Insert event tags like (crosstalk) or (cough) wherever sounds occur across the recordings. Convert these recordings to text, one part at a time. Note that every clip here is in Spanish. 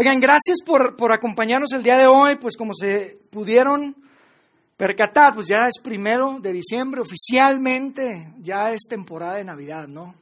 Oigan, gracias por, por, acompañarnos el día de hoy, pues como se pudieron percatar, pues ya es primero de diciembre, oficialmente ya es temporada de Navidad, ¿no?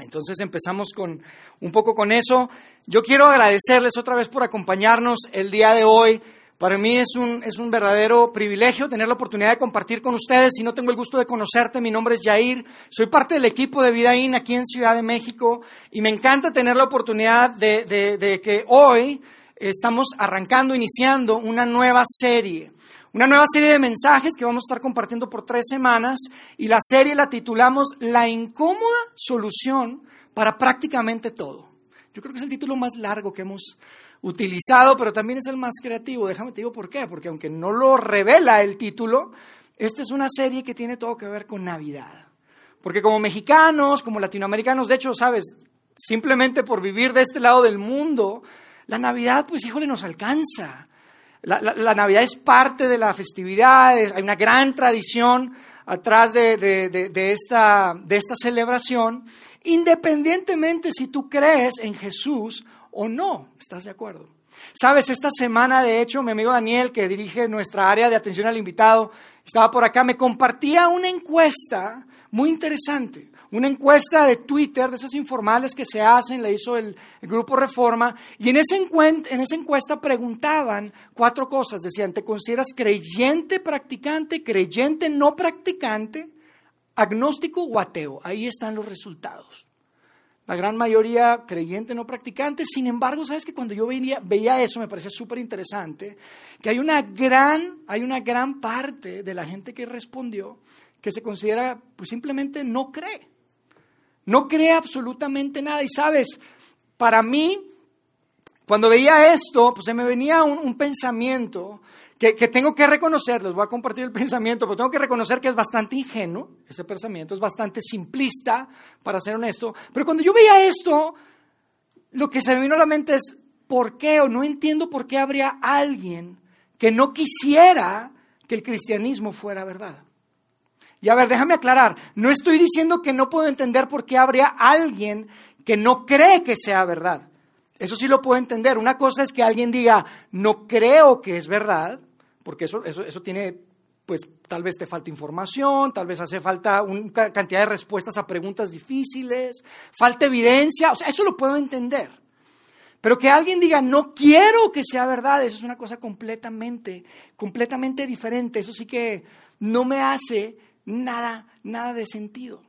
Entonces empezamos con un poco con eso. Yo quiero agradecerles otra vez por acompañarnos el día de hoy. Para mí es un, es un verdadero privilegio tener la oportunidad de compartir con ustedes. Si no tengo el gusto de conocerte, mi nombre es Jair. Soy parte del equipo de Vidaín aquí en Ciudad de México y me encanta tener la oportunidad de, de, de que hoy estamos arrancando, iniciando una nueva serie. Una nueva serie de mensajes que vamos a estar compartiendo por tres semanas y la serie la titulamos La incómoda solución para prácticamente todo. Yo creo que es el título más largo que hemos utilizado, pero también es el más creativo. Déjame te digo por qué, porque aunque no lo revela el título, esta es una serie que tiene todo que ver con Navidad. Porque como mexicanos, como latinoamericanos, de hecho, sabes, simplemente por vivir de este lado del mundo, la Navidad, pues híjole, nos alcanza. La, Navidad es parte de la festividad, hay una gran tradición atrás de, de, de, esta, esta celebración independientemente si tú crees en Jesús o no. ¿Estás de acuerdo? Sabes, esta semana, de hecho, mi amigo Daniel, que dirige nuestra área de atención al invitado, estaba por acá, me compartía una encuesta muy interesante, una encuesta de Twitter, de esas informales que se hacen, la hizo el, grupo Reforma, y en, ese en esa encuesta preguntaban cuatro cosas, decían, ¿te consideras creyente practicante, creyente no practicante? agnóstico o ateo. Ahí están los resultados. La gran mayoría creyente, no practicante. Sin embargo, sabes que cuando yo veía, veía eso me parecía súper interesante, que hay una, gran, hay una gran parte de la gente que respondió que se considera, pues simplemente no cree. No cree absolutamente nada. Y sabes, para mí, cuando veía esto, pues se me venía un, un pensamiento que, tengo que reconocer, les voy a compartir el (laughs) pensamiento, pero tengo que reconocer que es bastante ingenuo, ese pensamiento es bastante simplista, para ser honesto, pero cuando yo veía esto, lo que se me vino a la mente es, ¿por qué o no entiendo por qué habría alguien que no quisiera que el cristianismo fuera verdad? Y a ver, déjame aclarar, no estoy diciendo que no puedo entender por qué habría alguien que no cree que sea verdad. Eso sí lo puedo entender. Una cosa es que alguien diga, no creo que es verdad, porque eso, eso, eso tiene, pues tal vez te falta información, tal vez hace falta una cantidad de respuestas a preguntas difíciles, falta evidencia, o sea, eso lo puedo entender. Pero que alguien diga, no quiero que sea verdad, eso es una cosa completamente, completamente diferente. Eso sí que no me hace nada, nada de sentido.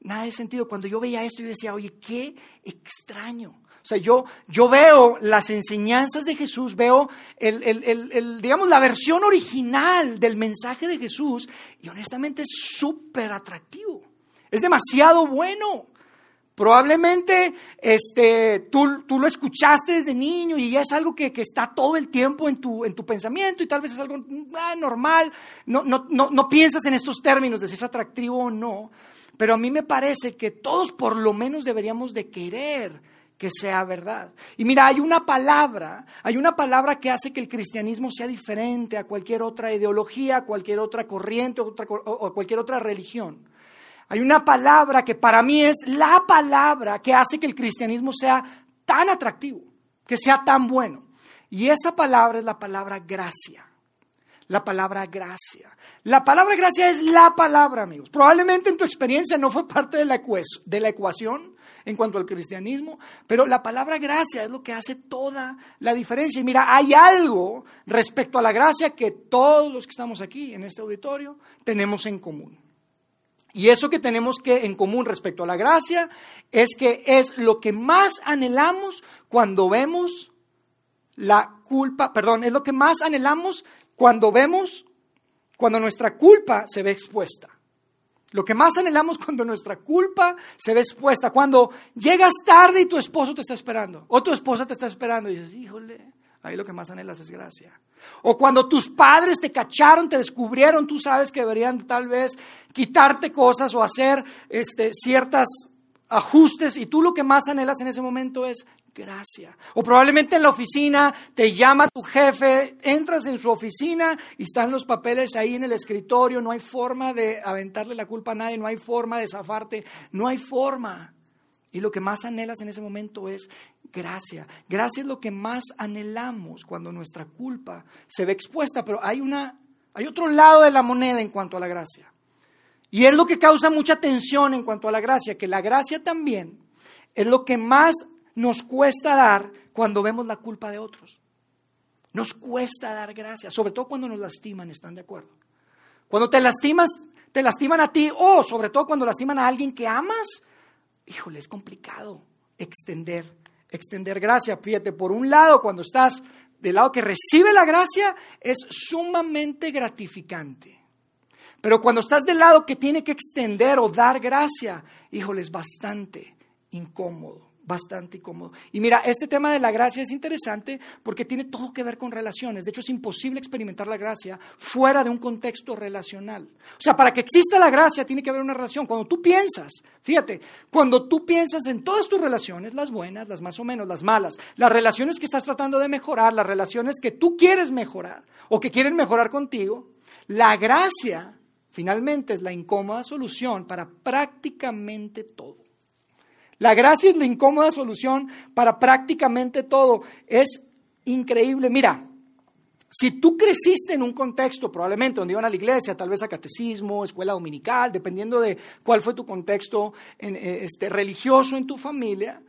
Nada de sentido. Cuando yo veía esto, yo decía, oye, qué extraño. O sea, yo, yo veo las enseñanzas de Jesús, veo el, el, el, digamos, la versión original del mensaje de Jesús y honestamente es súper atractivo. Es demasiado bueno. Probablemente este, tú, tú, lo escuchaste desde niño y ya es algo que, que, está todo el tiempo en tu, en tu pensamiento y tal vez es algo ah, normal. No, no, no, no piensas en estos términos de si es atractivo o no. Pero a mí me parece que todos por lo menos deberíamos de querer que sea verdad. Y mira, hay una palabra, hay una palabra que hace que el cristianismo sea diferente a cualquier otra ideología, a cualquier otra corriente o, a cualquier otra religión. Hay una palabra que para mí es la palabra que hace que el cristianismo sea tan atractivo, que sea tan bueno. Y esa palabra es la palabra gracia. La palabra gracia. La palabra gracia es la palabra, amigos. Probablemente en tu experiencia no fue parte de la, de la ecuación, en cuanto al cristianismo, pero la palabra gracia es lo que hace toda la diferencia. Y mira, hay algo respecto a la gracia que todos los que estamos aquí en este auditorio tenemos en común. Y eso que tenemos que en común respecto a la gracia es que es lo que más anhelamos cuando vemos la culpa, perdón, es lo que más anhelamos cuando vemos, cuando nuestra culpa se ve expuesta. Lo que más anhelamos cuando nuestra culpa se ve expuesta, cuando llegas tarde y tu esposo te está esperando, o tu esposa te está esperando y dices, híjole, ahí lo que más anhelas es gracia. O cuando tus padres te cacharon, te descubrieron, tú sabes que deberían tal vez quitarte cosas o hacer este, ciertas ajustes y tú lo que más anhelas en ese momento es gracia. O probablemente en la oficina te llama tu jefe, entras en su oficina y están los papeles ahí en el escritorio, no hay forma de aventarle la culpa a nadie, no hay forma de zafarte, no hay forma. Y lo que más anhelas en ese momento es gracia. Gracia es lo que más anhelamos cuando nuestra culpa se ve expuesta, pero hay, una, hay otro lado de la moneda en cuanto a la gracia. Y es lo que causa mucha tensión en cuanto a la gracia, que la gracia también es lo que más nos cuesta dar cuando vemos la culpa de otros. Nos cuesta dar gracia, sobre todo cuando nos lastiman, ¿están de acuerdo? Cuando te lastimas, te lastiman a ti, o sobre todo cuando lastiman a alguien que amas, híjole, es complicado extender, extender gracia. Fíjate, por un lado, cuando estás del lado que recibe la gracia, es sumamente gratificante. Pero cuando estás del lado que tiene que extender o dar gracia, híjole, es bastante incómodo bastante incómodo. Y mira, este tema de la gracia es interesante porque tiene todo que ver con relaciones. De hecho, es imposible experimentar la gracia fuera de un contexto relacional. O sea, para que exista la gracia tiene que haber una relación. Cuando tú piensas, fíjate, cuando tú piensas en todas tus relaciones, las buenas, las más o menos, las malas, las relaciones que estás tratando de mejorar, las relaciones que tú quieres mejorar o que quieren mejorar contigo, la gracia finalmente es la incómoda solución para prácticamente todo. La gracia es la incómoda solución para prácticamente todo. Es increíble. Mira, si tú creciste en un contexto, probablemente donde iban a la iglesia, tal vez a catecismo, escuela dominical, dependiendo de cuál fue tu contexto eh, este, religioso en tu familia,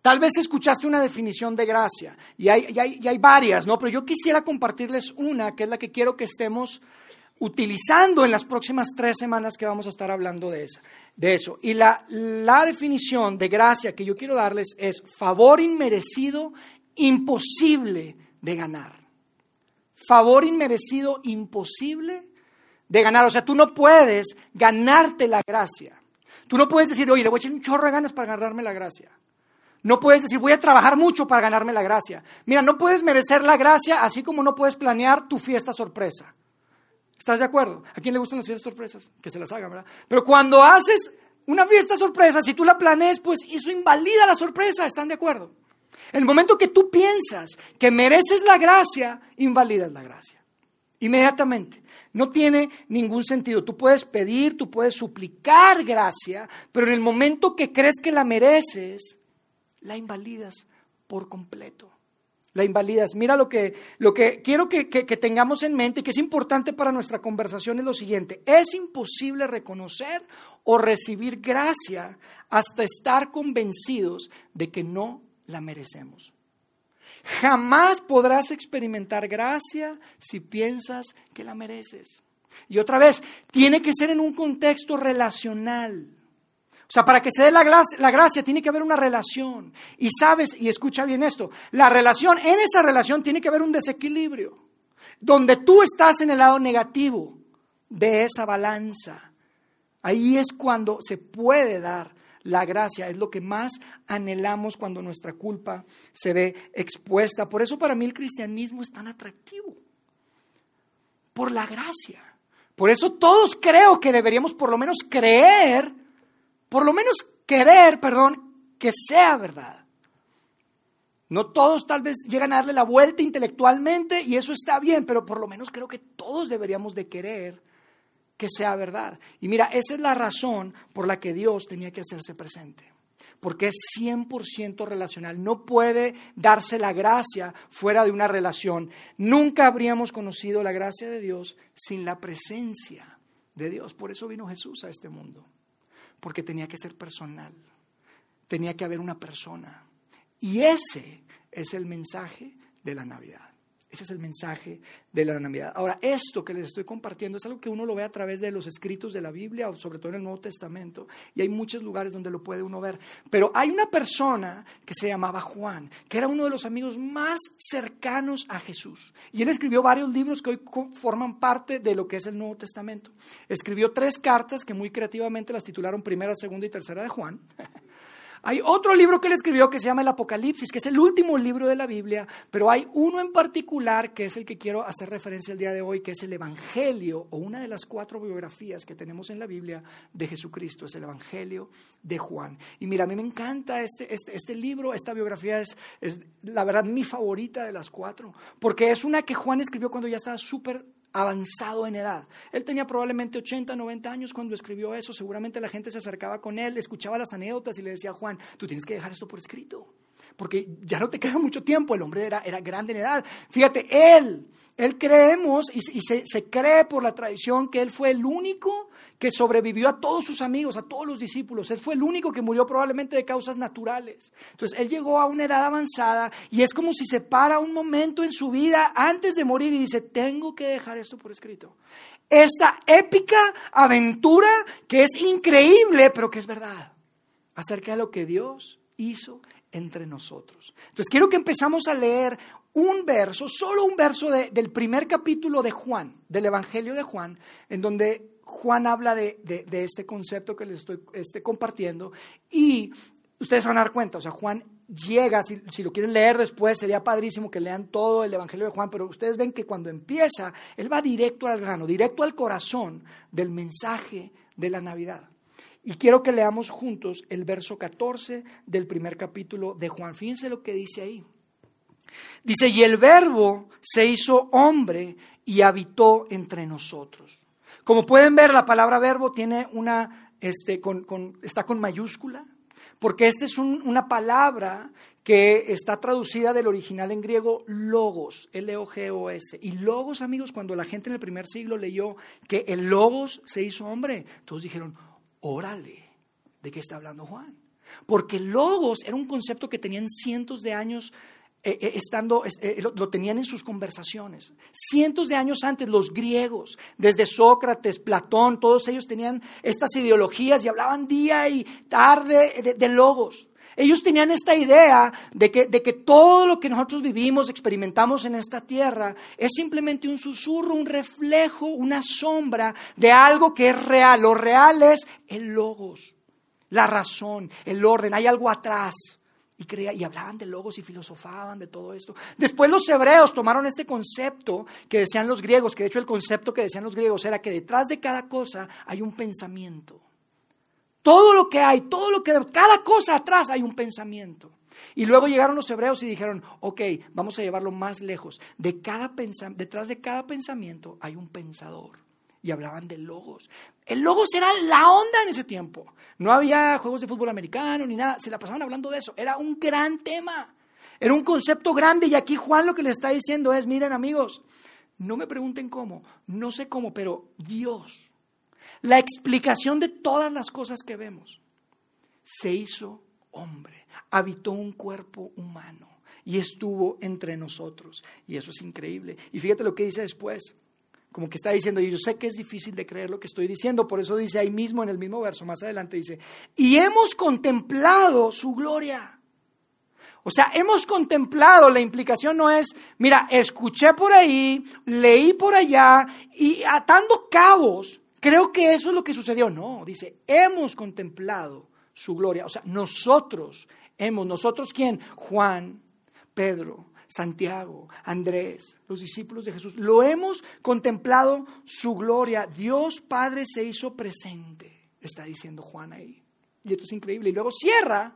tal vez escuchaste una definición de gracia. Y hay, y hay, y hay varias, ¿no? Pero yo quisiera compartirles una, que es la que quiero que estemos utilizando en las próximas tres semanas que vamos a estar hablando de, esa, de eso. Y la, la definición de gracia que yo quiero darles es favor inmerecido, imposible de ganar. Favor inmerecido, imposible de ganar. O sea, tú no puedes ganarte la gracia. Tú no puedes decir, oye, le voy a echar un chorro de ganas para ganarme la gracia. No puedes decir, voy a trabajar mucho para ganarme la gracia. Mira, no puedes merecer la gracia así como no puedes planear tu fiesta sorpresa. ¿Estás de acuerdo? ¿A quién le gustan las fiestas sorpresas? Que se las hagan, ¿verdad? Pero cuando haces una fiesta sorpresa, si tú la planees, pues eso invalida la sorpresa, ¿están de acuerdo? En el momento que tú piensas que mereces la gracia, invalidas la gracia. Inmediatamente. No tiene ningún sentido. Tú puedes pedir, tú puedes suplicar gracia, pero en el momento que crees que la mereces, la invalidas por completo la invalidas. Mira lo que, lo que quiero que, que, tengamos en mente, que es importante para nuestra conversación, es lo siguiente. Es imposible reconocer o recibir gracia hasta estar convencidos de que no la merecemos. Jamás podrás experimentar gracia si piensas que la mereces. Y otra vez, tiene que ser en un contexto relacional. O sea, para que se dé la, la, gracia tiene que haber una relación. Y sabes, y escucha bien esto, la relación, en esa relación tiene que haber un desequilibrio, donde tú estás en el lado negativo de esa balanza. Ahí es cuando se puede dar la gracia, es lo que más anhelamos cuando nuestra culpa se ve expuesta. Por eso para mí el cristianismo es tan atractivo, por la gracia. Por eso todos creo que deberíamos por lo menos creer por lo menos querer, perdón, que sea verdad. No todos tal vez llegan a darle la vuelta intelectualmente y eso está bien, pero por lo menos creo que todos deberíamos de querer que sea verdad. Y mira, esa es la razón por la que Dios tenía que hacerse presente. Porque es 100% relacional. No puede darse la gracia fuera de una relación. Nunca habríamos conocido la gracia de Dios sin la presencia de Dios. Por eso vino Jesús a este mundo porque tenía que ser personal, tenía que haber una persona. Y ese es el mensaje de la Navidad. Ese es el mensaje de la Navidad. Ahora, esto que les estoy compartiendo es algo que uno lo ve a través de los escritos de la Biblia, o sobre todo en el Nuevo Testamento, y hay muchos lugares donde lo puede uno ver. Pero hay una persona que se llamaba Juan, que era uno de los amigos más cercanos a Jesús. Y él escribió varios libros que hoy forman parte de lo que es el Nuevo Testamento. Escribió tres cartas que muy creativamente las titularon Primera, Segunda y Tercera de Juan. (laughs) Hay otro libro que él escribió que se llama el Apocalipsis, que es el último libro de la Biblia, pero hay uno en particular que es el que quiero hacer referencia el día de hoy, que es el Evangelio, o una de las cuatro biografías que tenemos en la Biblia de Jesucristo, es el Evangelio de Juan. Y mira, a mí me encanta este, este, este libro, esta biografía es, es la verdad mi favorita de las cuatro, porque es una que Juan escribió cuando ya estaba súper avanzado en edad. Él tenía probablemente 80, 90 años cuando escribió eso. Seguramente la gente se acercaba con él, escuchaba las anécdotas y le decía, Juan, tú tienes que dejar esto por escrito porque ya no te queda mucho tiempo, el hombre era, era grande en edad. Fíjate, él, él creemos y, se, se, cree por la tradición que él fue el único que sobrevivió a todos sus amigos, a todos los discípulos. Él fue el único que murió probablemente de causas naturales. Entonces, él llegó a una edad avanzada y es como si se para un momento en su vida antes de morir y dice, tengo que dejar esto por escrito. Esa épica aventura que es increíble, pero que es verdad, acerca de lo que Dios hizo entre nosotros. Entonces quiero que empezamos a leer un verso, solo un verso del primer capítulo de Juan, del Evangelio de Juan, en donde Juan habla de, este concepto que les estoy este, compartiendo y ustedes van a dar cuenta, o sea, Juan llega, si, si, lo quieren leer después, sería padrísimo que lean todo el Evangelio de Juan, pero ustedes ven que cuando empieza, él va directo al grano, directo al corazón del mensaje de la Navidad. Y quiero que leamos juntos el verso 14 del primer capítulo de Juan. Fíjense lo que dice ahí. Dice, y el verbo se hizo hombre y habitó entre nosotros. Como pueden ver, la palabra verbo tiene una, este, está con mayúscula, porque esta es una palabra que está traducida del original en griego logos, L-O-G-O-S. Y logos, amigos, cuando la gente en el primer siglo leyó que el logos se hizo hombre, todos dijeron, órale, ¿de qué está hablando Juan? Porque logos era un concepto que tenían cientos de años eh, eh, estando, eh, lo, tenían en sus conversaciones. Cientos de años antes, los griegos, desde Sócrates, Platón, todos ellos tenían estas ideologías y hablaban día y tarde de logos. Ellos tenían esta idea de que, de que, todo lo que nosotros vivimos, experimentamos en esta tierra, es simplemente un susurro, un reflejo, una sombra de algo que es real. Lo real es el logos, la razón, el orden, hay algo atrás. Y, creía, y hablaban de logos y filosofaban de todo esto. Después los hebreos tomaron este concepto que decían los griegos, que de hecho el concepto que decían los griegos era que detrás de cada cosa hay un pensamiento. Todo lo que hay, todo lo que, cada cosa atrás hay un pensamiento. Y luego llegaron los hebreos y dijeron, ok, vamos a llevarlo más lejos. De cada detrás de cada pensamiento hay un pensador. Y hablaban de logos. El logos era la onda en ese tiempo. No había juegos de fútbol americano ni nada. Se la pasaban hablando de eso. Era un gran tema. Era un concepto grande. Y aquí Juan lo que le está diciendo es, miren amigos, no me pregunten cómo, no sé cómo, pero Dios la explicación de todas las cosas que vemos. Se hizo hombre, habitó un cuerpo humano y estuvo entre nosotros. Y eso es increíble. Y fíjate lo que dice después. Como que está diciendo, y yo sé que es difícil de creer lo que estoy diciendo, por eso dice ahí mismo en el mismo verso, más adelante dice, y hemos contemplado su gloria. O sea, hemos contemplado, la implicación no es, mira, escuché por ahí, leí por allá y atando cabos, Creo que eso es lo que sucedió. No, dice, hemos contemplado su gloria. O sea, nosotros hemos, nosotros quién? Juan, Pedro, Santiago, Andrés, los discípulos de Jesús. Lo hemos contemplado su gloria. Dios Padre se hizo presente, está diciendo Juan ahí. Y esto es increíble. Y luego cierra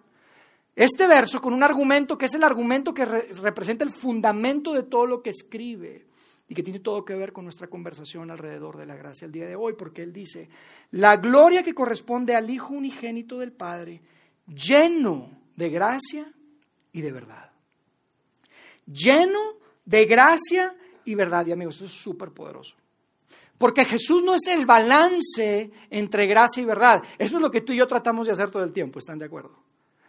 este verso con un argumento que es el argumento que representa el fundamento de todo lo que escribe y que tiene todo que ver con nuestra conversación alrededor de la gracia el día de hoy, porque Él dice, la gloria que corresponde al Hijo unigénito del Padre, lleno de gracia y de verdad. Lleno de gracia y verdad. Y amigos, esto es súper poderoso. Porque Jesús no es el balance entre gracia y verdad. Eso es lo que tú y yo tratamos de hacer todo el tiempo, ¿están de acuerdo?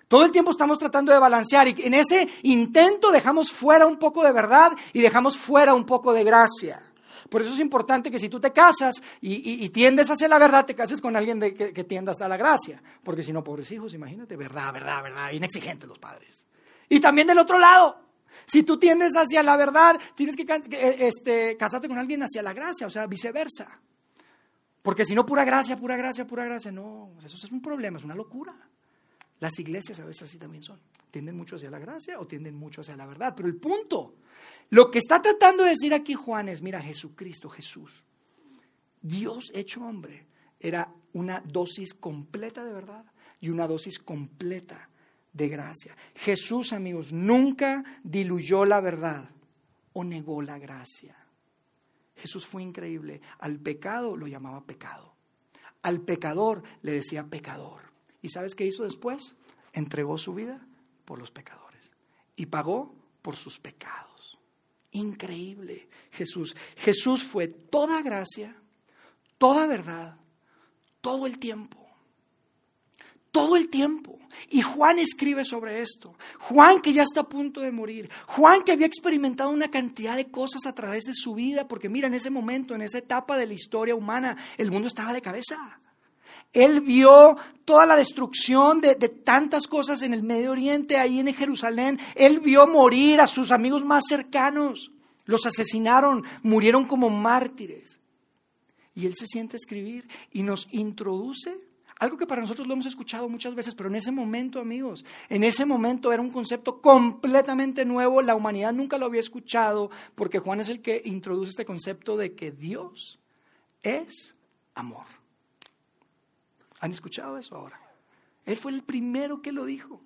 Todo el tiempo estamos tratando de balancear y en ese intento dejamos fuera un poco de verdad y dejamos fuera un poco de gracia. Por eso es importante que si tú te casas y, tiendes hacia la verdad, te cases con alguien de, que, tienda hasta la gracia. Porque si no, pobres hijos, imagínate, verdad, verdad, verdad, inexigentes los padres. Y también del otro lado, si tú tiendes hacia la verdad, tienes que este, casarte con alguien hacia la gracia, o sea, viceversa. Porque si no, pura gracia, pura gracia, pura gracia, no, eso es un problema, es una locura. Las iglesias a veces así también son. Tienden mucho hacia la gracia o tienden mucho hacia la verdad. Pero el punto, lo que está tratando de decir aquí Juan es, mira, Jesucristo, Jesús, Dios hecho hombre, era una dosis completa de verdad y una dosis completa de gracia. Jesús, amigos, nunca diluyó la verdad o negó la gracia. Jesús fue increíble. Al pecado lo llamaba pecado. Al pecador le decía pecador. ¿Y sabes qué hizo después? Entregó su vida por los pecadores y pagó por sus pecados. Increíble Jesús. Jesús fue toda gracia, toda verdad, todo el tiempo. Todo el tiempo. Y Juan escribe sobre esto. Juan que ya está a punto de morir. Juan que había experimentado una cantidad de cosas a través de su vida, porque mira, en ese momento, en esa etapa de la historia humana, el mundo estaba de cabeza. Él vio toda la destrucción de, tantas cosas en el Medio Oriente, ahí en Jerusalén. Él vio morir a sus amigos más cercanos. Los asesinaron, murieron como mártires. Y él se siente a escribir y nos introduce algo que para nosotros lo hemos escuchado muchas veces, pero en ese momento, amigos, en ese momento era un concepto completamente nuevo, la humanidad nunca lo había escuchado, porque Juan es el que introduce este concepto de que Dios es amor. ¿Han escuchado eso ahora? Él fue el primero que lo dijo.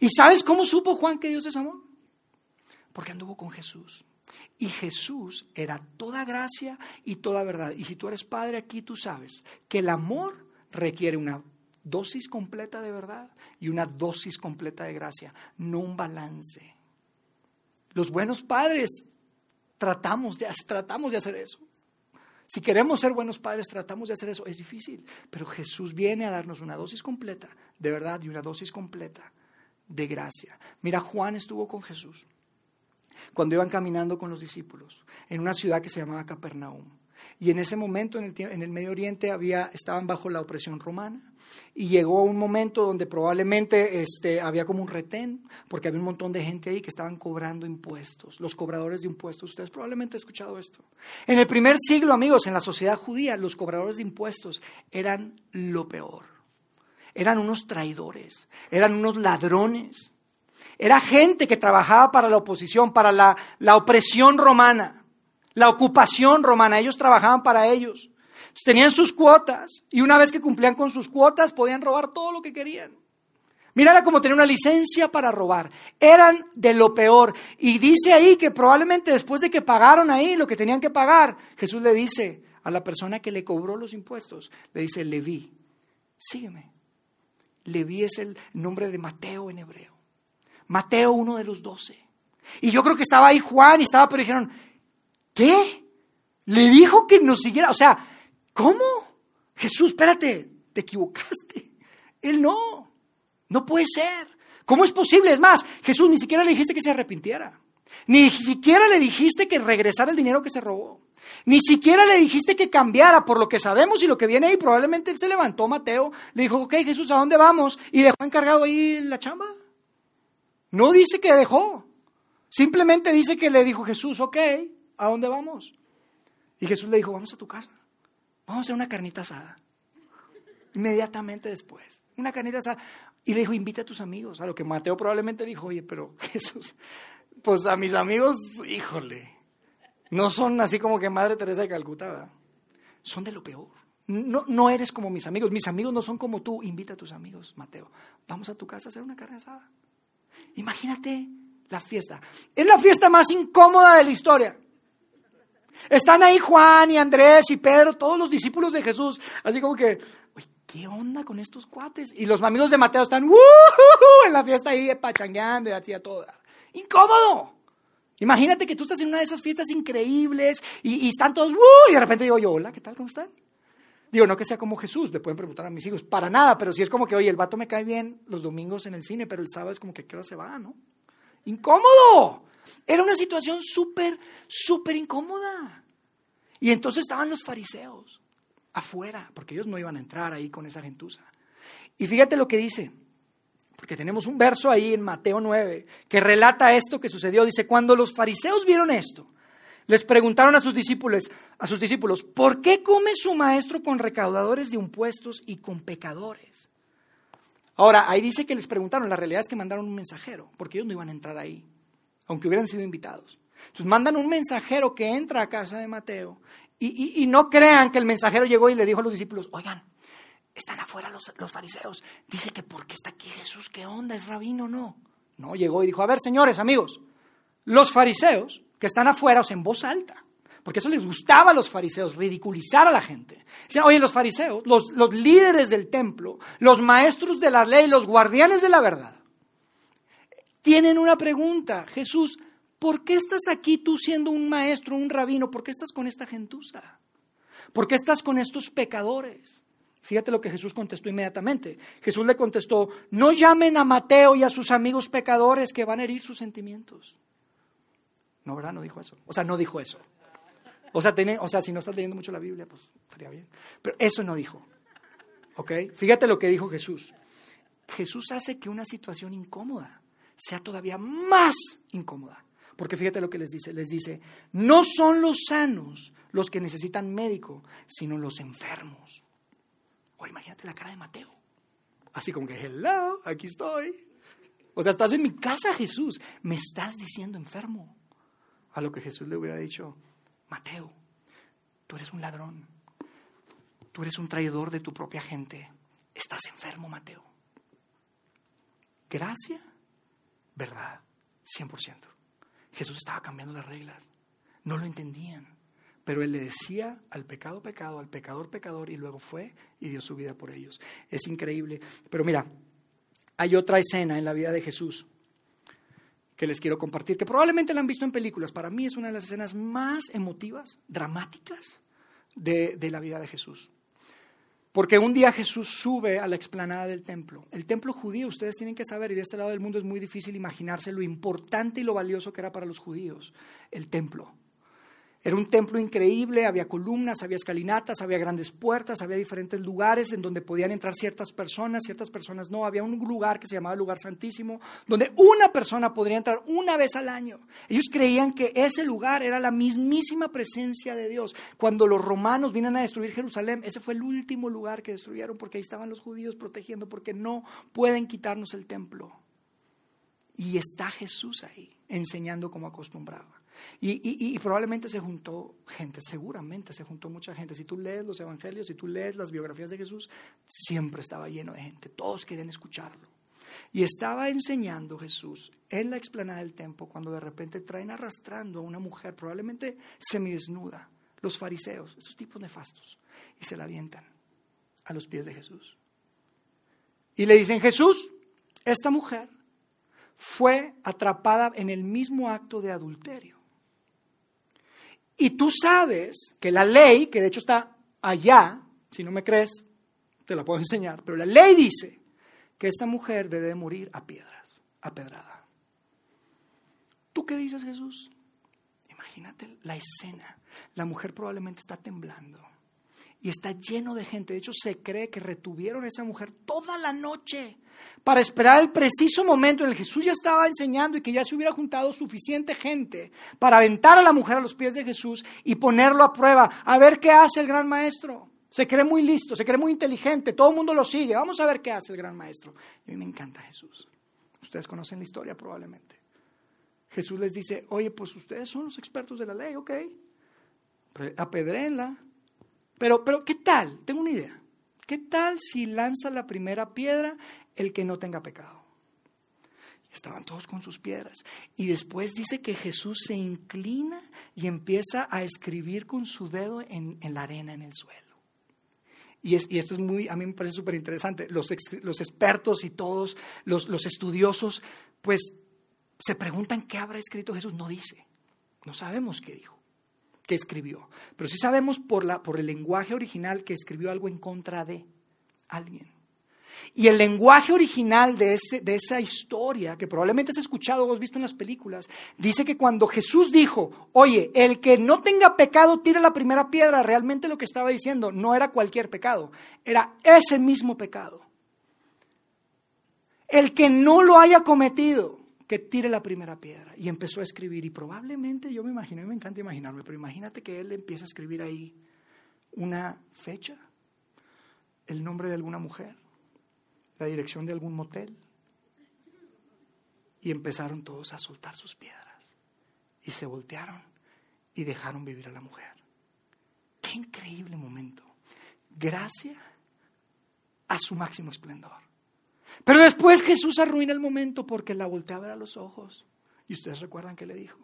¿Y sabes cómo supo Juan que Dios es amor? Porque anduvo con Jesús. Y Jesús era toda gracia y toda verdad. Y si tú eres padre aquí, tú sabes que el amor requiere una dosis completa de verdad y una dosis completa de gracia, no un balance. Los buenos padres tratamos de, tratamos de hacer eso. Si queremos ser buenos padres, tratamos de hacer eso. Es difícil, pero Jesús viene a darnos una dosis completa de verdad y una dosis completa de gracia. Mira, Juan estuvo con Jesús cuando iban caminando con los discípulos en una ciudad que se llamaba Capernaum. Y en ese momento en el, en el, Medio Oriente había, estaban bajo la opresión romana. Y llegó un momento donde probablemente este, había como un retén, porque había un montón de gente ahí que estaban cobrando impuestos, los cobradores de impuestos. Ustedes probablemente han escuchado esto. En el primer siglo, amigos, en la sociedad judía, los cobradores de impuestos eran lo peor. Eran unos traidores, eran unos ladrones. Era gente que trabajaba para la oposición, para la, la opresión romana, la ocupación romana. Ellos trabajaban para ellos. Tenían sus cuotas y una vez que cumplían con sus cuotas podían robar todo lo que querían. Mira, era como tener una licencia para robar. Eran de lo peor. Y dice ahí que probablemente después de que pagaron ahí lo que tenían que pagar, Jesús le dice a la persona que le cobró los impuestos, le dice, Leví, sígueme. Leví es el nombre de Mateo en hebreo. Mateo, uno de los doce. Y yo creo que estaba ahí Juan y estaba, pero dijeron, ¿qué? Le dijo que nos siguiera. O sea, ¿cómo? Jesús, espérate, te equivocaste. Él no, no puede ser. ¿Cómo es posible? Es más, Jesús ni siquiera le dijiste que se arrepintiera. Ni siquiera le dijiste que regresara el dinero que se robó. Ni siquiera le dijiste que cambiara por lo que sabemos y lo que viene ahí. Probablemente él se levantó, Mateo, le dijo, ok, Jesús, ¿a dónde vamos? Y dejó encargado ahí la chamba. No dice que dejó. Simplemente dice que le dijo Jesús, ok, ¿a dónde vamos? Y Jesús le dijo, vamos a tu casa. Vamos a hacer una carnita asada. Inmediatamente después. Una carnita asada. Y le dijo, invita a tus amigos. A lo que Mateo probablemente dijo, oye, pero (laughs) Jesús, pues a mis amigos, híjole, no son así como que Madre Teresa de Calcuta. Son de lo peor. No, no eres como mis amigos. Mis amigos no son como tú. Invita a tus amigos, Mateo. Vamos a tu casa a hacer una carne asada. Imagínate la fiesta. Es la fiesta más incómoda de la historia. Están ahí Juan y Andrés y Pedro, todos los discípulos de Jesús, así como que, ¿qué onda con estos cuates? Y los amigos de Mateo están en la fiesta ahí pachangueando y así a toda. Incómodo. Imagínate que tú estás en una de esas fiestas increíbles y, están todos y de repente digo yo, hola, ¿qué tal? ¿Cómo están? Digo, no que sea como Jesús, le pueden preguntar a mis hijos, para nada, pero si es como que, oye, el vato me cae bien los domingos en el cine, pero el sábado es como que, ¿qué hora se va, no? Incómodo. Era una situación súper, súper incómoda. Y entonces estaban los fariseos afuera, porque ellos no iban a entrar ahí con esa gentuza. Y fíjate lo que dice, porque tenemos un verso ahí en Mateo 9 que relata esto que sucedió. Dice, cuando los fariseos vieron esto, les preguntaron a sus discípulos, a sus discípulos, ¿por qué come su maestro con recaudadores de impuestos y con pecadores? Ahora, ahí dice que les preguntaron, la realidad es que mandaron un mensajero, porque ellos no iban a entrar ahí, aunque hubieran sido invitados. Entonces mandan un mensajero que entra a casa de Mateo y, no crean que el mensajero llegó y le dijo a los discípulos, oigan, están afuera los, fariseos. Dice que porque está aquí Jesús, ¿qué onda? ¿Es rabino no? No, llegó y dijo, a ver, señores, amigos, los fariseos que están afuera, o sea, en voz alta, porque eso les gustaba a los fariseos, ridiculizar a la gente. Dicen, oye, los fariseos, los, los líderes del templo, los maestros de la ley, los guardianes de la verdad, tienen una pregunta. Jesús, ¿por qué estás aquí tú siendo un maestro, un rabino? ¿Por qué estás con esta gentuza? ¿Por qué estás con estos pecadores? Fíjate lo que Jesús contestó inmediatamente. Jesús le contestó, no llamen a Mateo y a sus amigos pecadores que van a herir sus sentimientos. No, ¿verdad? No dijo eso. O sea, no dijo eso. O sea, o sea, si no estás leyendo mucho la Biblia, pues estaría bien. Pero eso no dijo. ¿Ok? Fíjate lo que dijo Jesús. Jesús hace que una situación incómoda sea todavía más incómoda. Porque fíjate lo que les dice. Les dice, no son los sanos los que necesitan médico, sino los enfermos. Ahora imagínate la cara de Mateo. Así como que, hello, aquí estoy. O sea, estás en mi casa, Jesús. Me estás diciendo enfermo. A lo que Jesús le hubiera dicho, Mateo, tú eres un ladrón. Tú eres un traidor de tu propia gente. Estás enfermo, Mateo. Gracia, verdad, 100%. Jesús estaba cambiando las reglas. No lo entendían. Pero él le decía al pecado, pecado, al pecador, pecador, y luego fue y dio su vida por ellos. Es increíble. Pero mira, hay otra escena en la vida de Jesús que les quiero compartir, que probablemente la han visto en películas. Para mí es una de las escenas más emotivas, dramáticas de, de la vida de Jesús. Porque un día Jesús sube a la explanada del templo. El templo judío, ustedes tienen que saber, y de este lado del mundo es muy difícil imaginarse lo importante y lo valioso que era para los judíos, el templo. Era un templo increíble, había columnas, había escalinatas, había grandes puertas, había diferentes lugares en donde podían entrar ciertas personas, ciertas personas no. Había un lugar que se llamaba lugar santísimo, donde una persona podría entrar una vez al año. Ellos creían que ese lugar era la mismísima presencia de Dios. Cuando los romanos vinieron a destruir Jerusalén, ese fue el último lugar que destruyeron porque ahí estaban los judíos protegiendo, porque no pueden quitarnos el templo. Y está Jesús ahí, enseñando como acostumbraba. Y, probablemente se juntó gente, seguramente se juntó mucha gente. Si tú lees los evangelios, si tú lees las biografías de Jesús, siempre estaba lleno de gente, todos querían escucharlo. Y estaba enseñando Jesús en la explanada del templo cuando de repente traen arrastrando a una mujer, probablemente semidesnuda, los fariseos, estos tipos nefastos, y se la avientan a los pies de Jesús. Y le dicen, Jesús, esta mujer fue atrapada en el mismo acto de adulterio. Y tú sabes que la ley, que de hecho está allá, si no me crees, te la puedo (laughs) enseñar, pero la ley dice que esta mujer debe morir a piedras, a pedrada. ¿Tú qué dices, Jesús? Imagínate la escena. La mujer probablemente está temblando y está lleno de gente. De hecho, se cree que retuvieron a esa mujer toda la noche para esperar el preciso momento en el que Jesús ya estaba enseñando y que ya se hubiera juntado suficiente gente para aventar a la mujer a los pies de Jesús y ponerlo a prueba, a ver qué hace el gran maestro. Se cree muy listo, se cree muy inteligente, todo el mundo lo sigue. Vamos a ver qué hace el gran maestro. Y a mí me encanta Jesús. Ustedes conocen la historia probablemente. Jesús les dice, oye, pues ustedes son los expertos de la ley, ok. Apedréenla. Pero, pero, ¿qué tal? Tengo una idea. ¿Qué tal si lanza la primera piedra el que no tenga pecado. Estaban todos con sus piedras. Y después dice que Jesús se inclina y empieza a escribir con su dedo en, la arena, en el suelo. Y, esto es muy, a mí me parece súper interesante. Los, expertos y todos los, los estudiosos, pues se preguntan qué habrá escrito Jesús. No dice. No sabemos qué dijo, escribió. Pero sí sabemos por, la, por el lenguaje original que escribió algo en contra de alguien. Y el lenguaje original de, esa historia, que probablemente has escuchado o has visto en las películas, dice que cuando Jesús dijo, oye, el que no tenga pecado tire la primera piedra, realmente lo que estaba diciendo no era cualquier pecado, era ese mismo pecado. El que no lo haya cometido, que tire la primera piedra. Y empezó a escribir. Y probablemente, yo me imagino, me encanta imaginarme, pero imagínate que él empieza a escribir ahí una fecha, el nombre de alguna mujer la dirección de algún motel. Y empezaron todos a soltar sus piedras. Y se voltearon y dejaron vivir a la mujer. Qué increíble momento. Gracia a su máximo esplendor. Pero después Jesús arruina el momento porque la voltea a ver a los ojos. Y ustedes recuerdan que le dijo.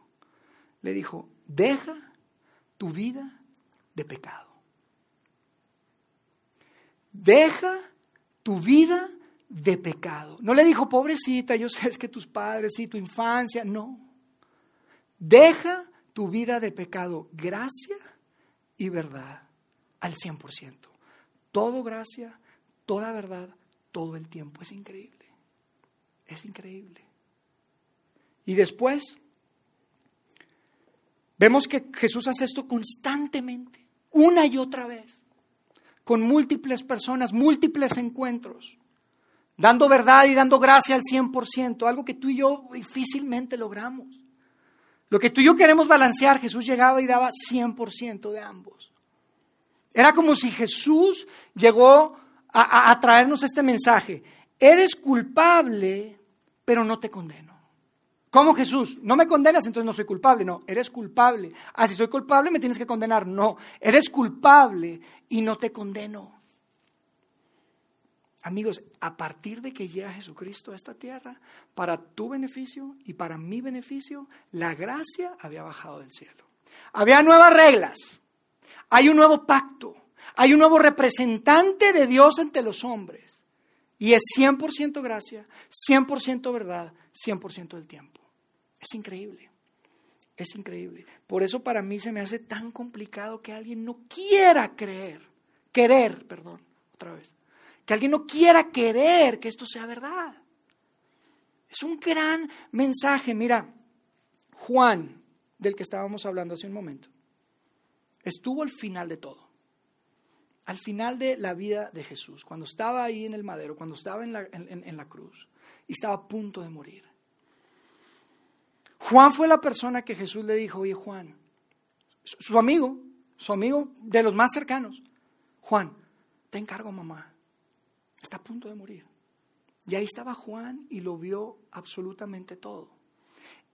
Le dijo, deja tu vida de pecado. Deja tu vida de pecado. No le dijo, pobrecita, yo sé es que tus padres y tu infancia, no. Deja tu vida de pecado, gracia y verdad al 100%. Todo gracia, toda verdad, todo el tiempo. Es increíble. Es increíble. Y después, vemos que Jesús hace esto constantemente, una y otra vez, con múltiples personas, múltiples encuentros, dando verdad y dando gracia al 100%, algo que tú y yo difícilmente logramos. Lo que tú y yo queremos balancear, Jesús llegaba y daba 100% de ambos. Era como si Jesús llegó a, traernos este mensaje. Eres culpable, pero no te condeno. ¿Cómo Jesús? No me condenas, entonces no soy culpable. No, eres culpable. Ah, si soy culpable, me tienes que condenar. No, eres culpable y no te condeno. Amigos, a partir de que llega Jesucristo a esta tierra, para tu beneficio y para mi beneficio, la gracia había bajado del cielo. Había nuevas reglas, hay un nuevo pacto, hay un nuevo representante de Dios entre los hombres. Y es 100% gracia, 100% verdad, 100% del tiempo. Es increíble, es increíble. Por eso para mí se me hace tan complicado que alguien no quiera creer, querer, perdón, otra vez que alguien no quiera querer que esto sea verdad. Es un gran mensaje. Mira, Juan, del que estábamos hablando hace un momento, estuvo al final de todo. Al final de la vida de Jesús, cuando estaba ahí en el madero, cuando estaba en la, en la cruz y estaba a punto de morir. Juan fue la persona que Jesús le dijo, oye Juan, su amigo, su amigo de los más cercanos, Juan, te encargo mamá, Está a punto de morir. Y ahí estaba Juan y lo vio absolutamente todo.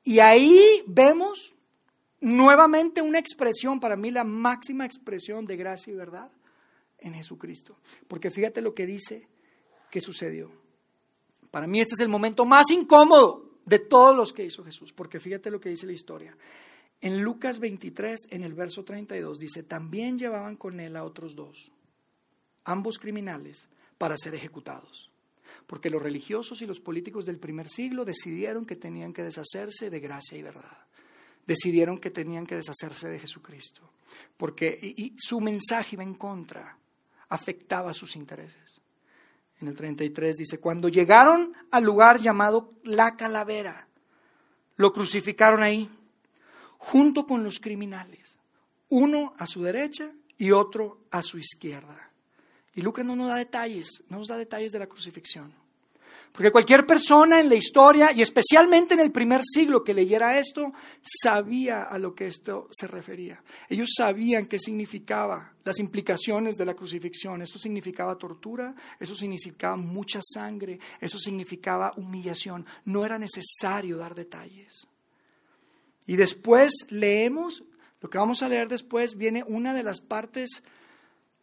Y ahí vemos nuevamente una expresión, para mí la máxima expresión de gracia y verdad en Jesucristo. Porque fíjate lo que dice que sucedió. Para mí este es el momento más incómodo de todos los que hizo Jesús, porque fíjate lo que dice la historia. En Lucas 23, en el verso 32, dice, también llevaban con él a otros dos, ambos criminales, para ser ejecutados. Porque los religiosos y los políticos del primer siglo decidieron que tenían que deshacerse de gracia y verdad. Decidieron que tenían que deshacerse de Jesucristo. Porque y, su mensaje iba en contra, afectaba sus intereses. En el 33 dice, cuando llegaron al lugar llamado la calavera, lo crucificaron ahí, junto con los criminales, uno a su derecha y otro a su izquierda. Y Lucas no nos da detalles, no nos da detalles de la crucifixión. Porque cualquier persona en la historia, y especialmente en el primer siglo que leyera esto, sabía a lo que esto se refería. Ellos sabían qué significaba las implicaciones de la crucifixión. Esto significaba tortura, eso significaba mucha sangre, eso significaba humillación. No era necesario dar detalles. Y después leemos, lo que vamos a leer después, viene una de las partes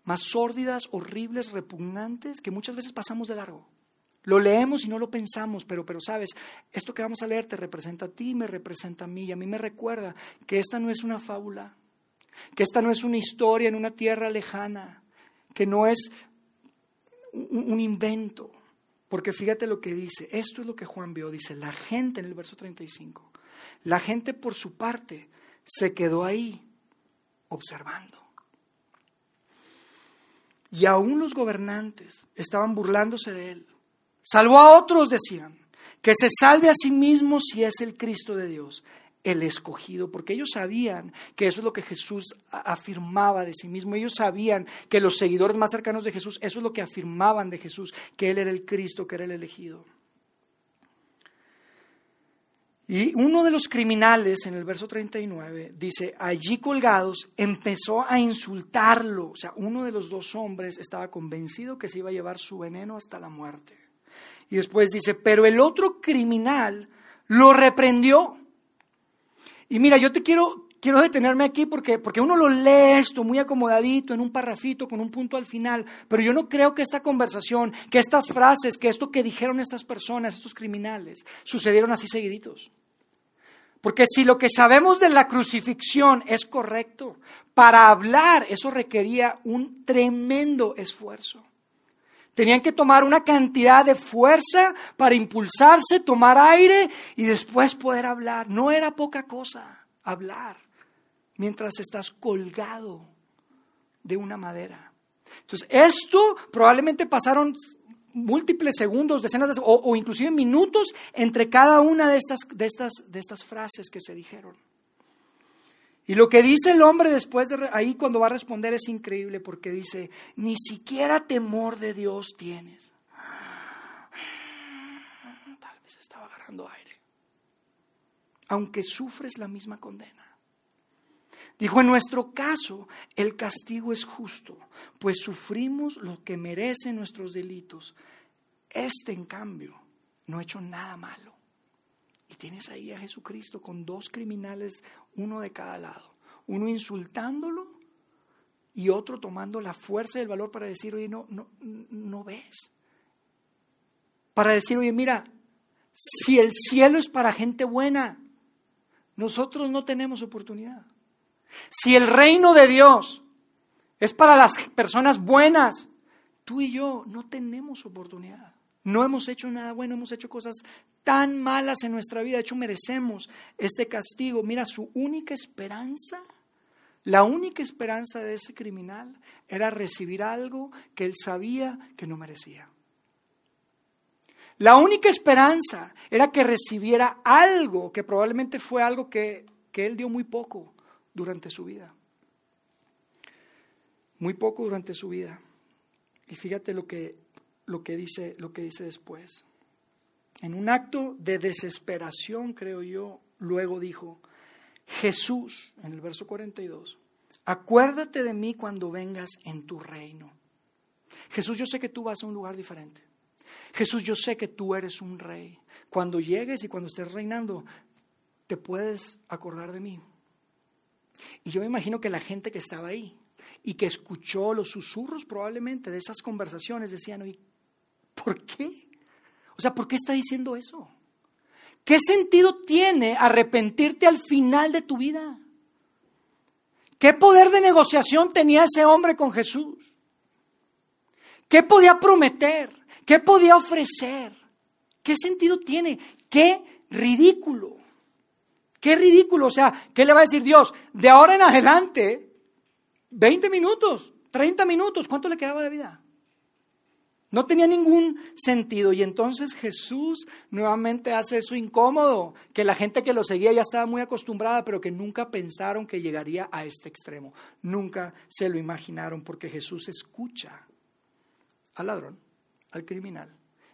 más sórdidas, horribles, repugnantes, que muchas veces pasamos de largo. Lo leemos y no lo pensamos, pero, pero sabes, esto que vamos a leer te representa a ti, me representa a mí, y a mí me recuerda que esta no es una fábula, que esta no es una historia en una tierra lejana, que no es un, un invento, porque fíjate lo que dice, esto es lo que Juan vio, dice, la gente en el verso 35, la gente por su parte se quedó ahí observando. Y aún los gobernantes estaban burlándose de él. Salvó a otros, decían, que se salve a sí mismo si es el Cristo de Dios, el escogido, porque ellos sabían que eso es lo que Jesús afirmaba de sí mismo. Ellos sabían que los seguidores más cercanos de Jesús, eso es lo que afirmaban de Jesús, que Él era el Cristo, que era el elegido. Y uno de los criminales, en el verso 39, dice, allí colgados, empezó a insultarlo. O sea, uno de los dos hombres estaba convencido que se iba a llevar su veneno hasta la muerte. Y después dice, pero el otro criminal lo reprendió. Y mira, yo te quiero, quiero detenerme aquí porque, porque uno lo lee esto muy acomodadito, en un parrafito, con un punto al final, pero yo no creo que esta conversación, que estas frases, que esto que dijeron estas personas, estos criminales, sucedieron así seguiditos. Porque si lo que sabemos de la crucifixión es correcto, para hablar, eso requería un tremendo esfuerzo. Tenían que tomar una cantidad de fuerza para impulsarse, tomar aire y después poder hablar. No era poca cosa hablar mientras estás colgado de una madera. Entonces, esto probablemente pasaron múltiples segundos, decenas de, o, o inclusive minutos entre cada una de estas, de, estas, de estas frases que se dijeron. Y lo que dice el hombre después de ahí cuando va a responder es increíble porque dice, ni siquiera temor de Dios tienes. Tal vez estaba agarrando aire. Aunque sufres la misma condena. Dijo, en nuestro caso, el castigo es justo, pues sufrimos lo que merecen nuestros delitos. Este, en cambio, no ha hecho nada malo. Y tienes ahí a Jesucristo con dos criminales, uno de cada lado. Uno insultándolo y otro tomando la fuerza y el valor para decir, oye, no, no, no ves. Para decir, oye, mira, si el cielo es para gente buena, nosotros no tenemos oportunidad. Si el reino de Dios es para las personas buenas, tú y yo no tenemos oportunidad. No hemos hecho nada bueno, hemos hecho cosas tan malas en nuestra vida, de hecho merecemos este castigo. Mira, su única esperanza, la única esperanza de ese criminal era recibir algo que él sabía que no merecía. La única esperanza era que recibiera algo que probablemente fue algo que, que él dio muy poco, durante su vida. Muy poco durante su vida. Y fíjate lo que, lo que, dice, lo que dice después. En un acto de desesperación, creo yo, luego dijo, Jesús, en el verso 42, acuérdate de mí cuando vengas en tu reino. Jesús, yo sé que tú vas a un lugar diferente. Jesús, yo sé que tú eres un rey. Cuando llegues y cuando estés reinando, te puedes acordar de mí. Y yo me imagino que la gente que estaba ahí y que escuchó los susurros probablemente de esas conversaciones decían, oye, ¿por qué? O sea, ¿por qué está diciendo eso? ¿Qué sentido tiene arrepentirte al final de tu vida? ¿Qué poder de negociación tenía ese hombre con Jesús? ¿Qué podía prometer? ¿Qué podía ofrecer? ¿Qué sentido tiene? ¿Qué ridículo? Qué ridículo, o sea, ¿qué le va a decir Dios? De ahora en adelante, 20 minutos, 30 minutos, ¿cuánto le quedaba de vida? No tenía ningún sentido. Y entonces Jesús nuevamente hace eso incómodo, que la gente que lo seguía ya estaba muy acostumbrada, pero que nunca pensaron que llegaría a este extremo. Nunca se lo imaginaron, porque Jesús escucha al ladrón, al criminal.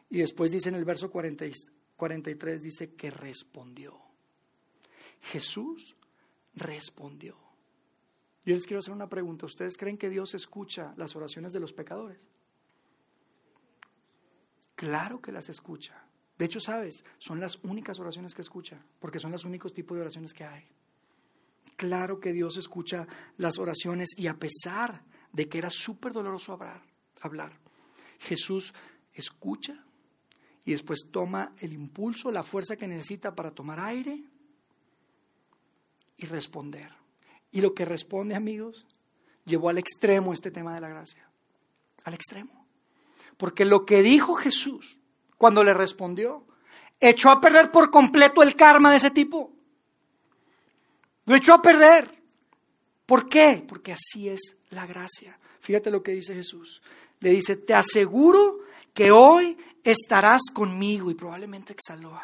Y después dice en el verso 43, dice que respondió. Jesús respondió. Yo les quiero hacer una pregunta. ¿Ustedes creen que Dios escucha las oraciones de los pecadores? Claro que las escucha. De hecho, sabes, son las únicas oraciones que escucha, porque son los únicos tipos de oraciones que hay. Claro que Dios escucha las oraciones y a pesar de que era súper doloroso hablar, hablar, Jesús escucha y después toma el impulso, la fuerza que necesita para tomar aire y responder. Y lo que responde, amigos, llevó al extremo este tema de la gracia. Al extremo. Porque lo que dijo Jesús cuando le respondió, echó a perder por completo el karma de ese tipo. Lo echó a perder. ¿Por qué? Porque así es la gracia. Fíjate lo que dice Jesús. Le dice, te aseguro que hoy estarás conmigo. Y probablemente exhaló.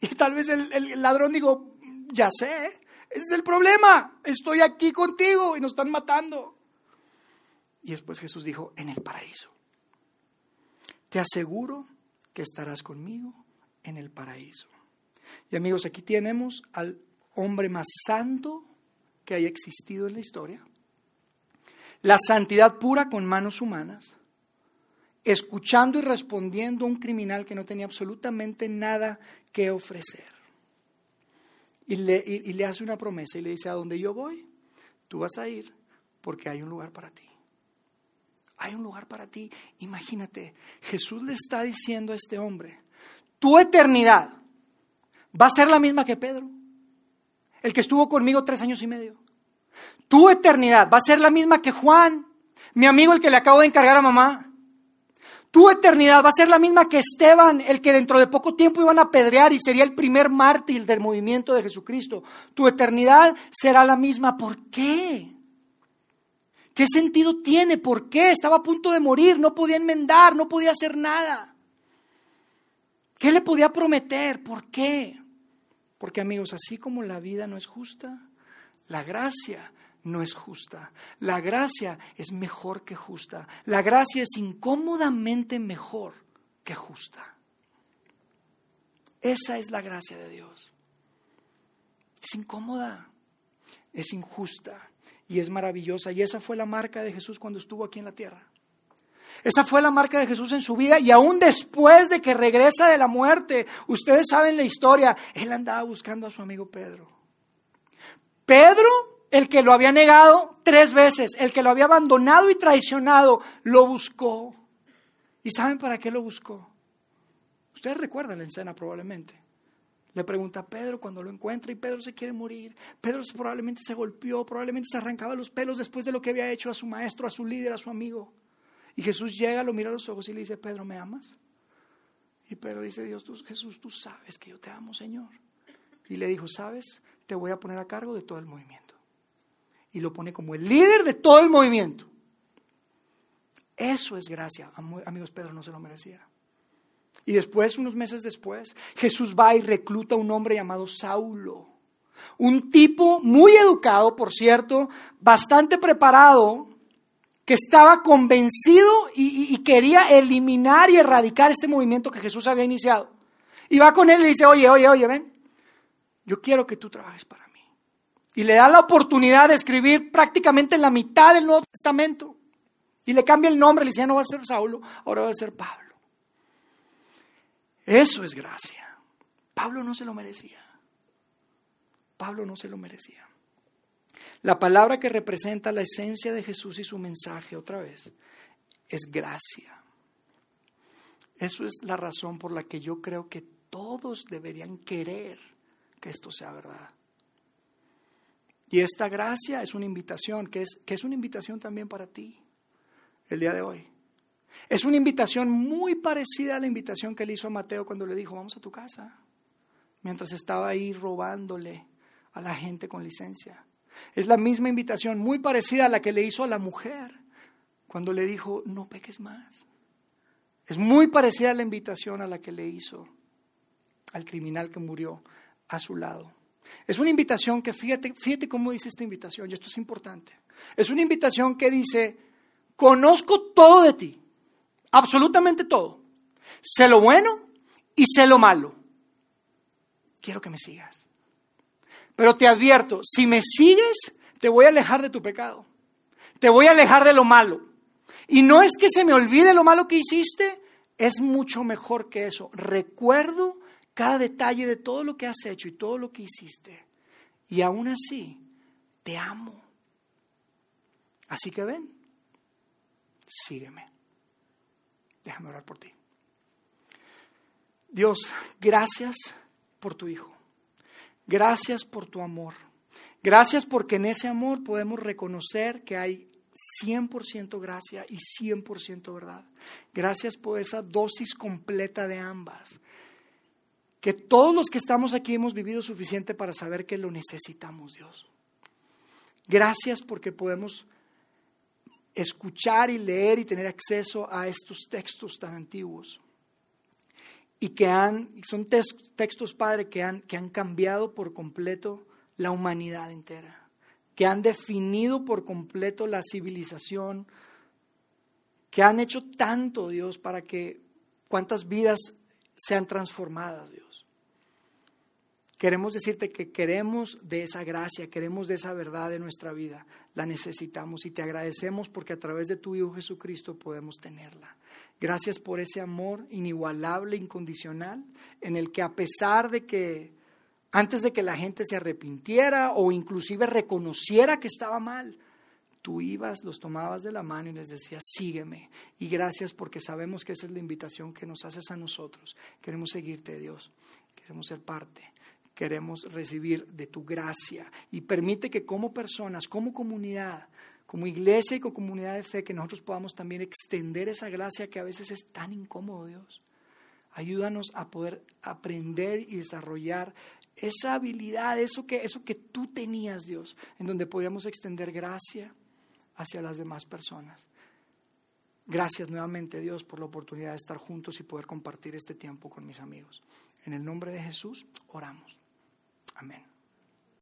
Y tal vez el, ladrón dijo, ya sé, ese es el problema, estoy aquí contigo y nos están matando. Y después Jesús dijo, en el paraíso. Te aseguro que estarás conmigo en el paraíso. Y amigos, aquí tenemos al hombre más santo que haya existido en la historia. La santidad pura con manos humanas, escuchando y respondiendo a un criminal que no tenía absolutamente nada que ofrecer y le, hace una promesa y le dice, a donde yo voy, tú vas a ir porque hay un lugar para ti. Hay un lugar para ti. Imagínate, Jesús le está diciendo a este hombre, tu eternidad va a ser la misma que Pedro, el que estuvo conmigo tres años y medio. Tu eternidad va a ser la misma que Juan, mi amigo el que le acabo de encargar a mamá. Tu eternidad va a ser la misma que Esteban, el que dentro de poco tiempo iban a apedrear y sería el primer mártir del movimiento de Jesucristo. Tu eternidad será la misma. ¿Por qué? ¿Qué sentido tiene? ¿Por qué? Estaba a punto de morir, no podía enmendar, no podía hacer nada. ¿Qué le podía prometer? ¿Por qué? Porque amigos, así como la vida no es justa, la gracia no es justa. La gracia es mejor que justa. La gracia es incómodamente mejor que justa. Esa es la gracia de Dios. Es incómoda, es injusta y es maravillosa. Y esa fue la marca de Jesús cuando estuvo aquí en la tierra. Esa fue la marca de Jesús en su vida y aún después de que regresa de la muerte, ustedes saben la historia, él andaba buscando a su amigo Pedro. Pedro el que lo había negado tres veces, el que lo había abandonado y traicionado, lo buscó. ¿Y saben para qué lo buscó? Ustedes recuerdan la escena probablemente. Le pregunta a Pedro cuando lo encuentra y Pedro se quiere morir. Pedro probablemente se golpeó, probablemente se arrancaba los pelos después de lo que había hecho a su maestro, a su líder, a su amigo. Y Jesús llega, lo mira a los ojos y le dice, Pedro, ¿me amas? Y Pedro dice, Dios, tú, Jesús, tú sabes que yo te amo, Señor. Y le dijo, ¿sabes? Te voy a poner a cargo de todo el movimiento y lo pone como el líder de todo el movimiento. Eso es gracia. Amigos, Pedro no se lo merecía. Y después, unos meses después, Jesús va y recluta a un hombre llamado Saulo. Un tipo muy educado, por cierto, bastante preparado, que estaba convencido y, quería eliminar y erradicar este movimiento que Jesús había iniciado. Y va con él y le dice, oye, oye, oye, ven, yo quiero que tú trabajes para mí y le da la oportunidad de escribir prácticamente la mitad del Nuevo Testamento. Y le cambia el nombre, le dice, ya no va a ser Saulo, ahora va a ser Pablo. Eso es gracia. Pablo no se lo merecía. Pablo no se lo merecía. La palabra que representa la esencia de Jesús y su mensaje otra vez es gracia. Eso es la razón por la que yo creo que todos deberían querer que esto sea verdad. Y esta gracia es una invitación, que es, que es una invitación también para ti, el día de hoy. Es una invitación muy parecida a la invitación que le hizo a Mateo cuando le dijo, vamos a tu casa, mientras estaba ahí robándole a la gente con licencia. Es la misma invitación, muy parecida a la que le hizo a la mujer cuando le dijo, no peques más. Es muy parecida a la invitación a la que le hizo al criminal que murió a su lado. Es una invitación que, fíjate, fíjate cómo dice esta invitación, y esto es importante. Es una invitación que dice, conozco todo de ti, absolutamente todo. Sé lo bueno y sé lo malo. Quiero que me sigas. Pero te advierto, si me sigues, te voy a alejar de tu pecado. Te voy a alejar de lo malo. Y no es que se me olvide lo malo que hiciste, es mucho mejor que eso. Recuerdo cada detalle de todo lo que has hecho y todo lo que hiciste. Y aún así, te amo. Así que ven, sígueme. Déjame orar por ti. Dios, gracias por tu Hijo. Gracias por tu amor. Gracias porque en ese amor podemos reconocer que hay 100% gracia y 100% verdad. Gracias por esa dosis completa de ambas que todos los que estamos aquí hemos vivido suficiente para saber que lo necesitamos, Dios. Gracias porque podemos escuchar y leer y tener acceso a estos textos tan antiguos. Y que han, son textos, Padre, que han, que han cambiado por completo la humanidad entera, que han definido por completo la civilización, que han hecho tanto, Dios, para que cuántas vidas sean transformadas, Dios. Queremos decirte que queremos de esa gracia, queremos de esa verdad de nuestra vida, la necesitamos y te agradecemos porque a través de tu Hijo Jesucristo podemos tenerla. Gracias por ese amor inigualable, incondicional, en el que a pesar de que antes de que la gente se arrepintiera o inclusive reconociera que estaba mal, tú ibas, los tomabas de la mano y les decías, sígueme. Y gracias porque sabemos que esa es la invitación que nos haces a nosotros. Queremos seguirte, Dios. Queremos ser parte. Queremos recibir de tu gracia y permite que como personas, como comunidad, como iglesia y como comunidad de fe, que nosotros podamos también extender esa gracia que a veces es tan incómodo, Dios. Ayúdanos a poder aprender y desarrollar esa habilidad, eso que, eso que tú tenías, Dios, en donde podíamos extender gracia hacia las demás personas. Gracias nuevamente, Dios, por la oportunidad de estar juntos y poder compartir este tiempo con mis amigos. En el nombre de Jesús, oramos. Amén.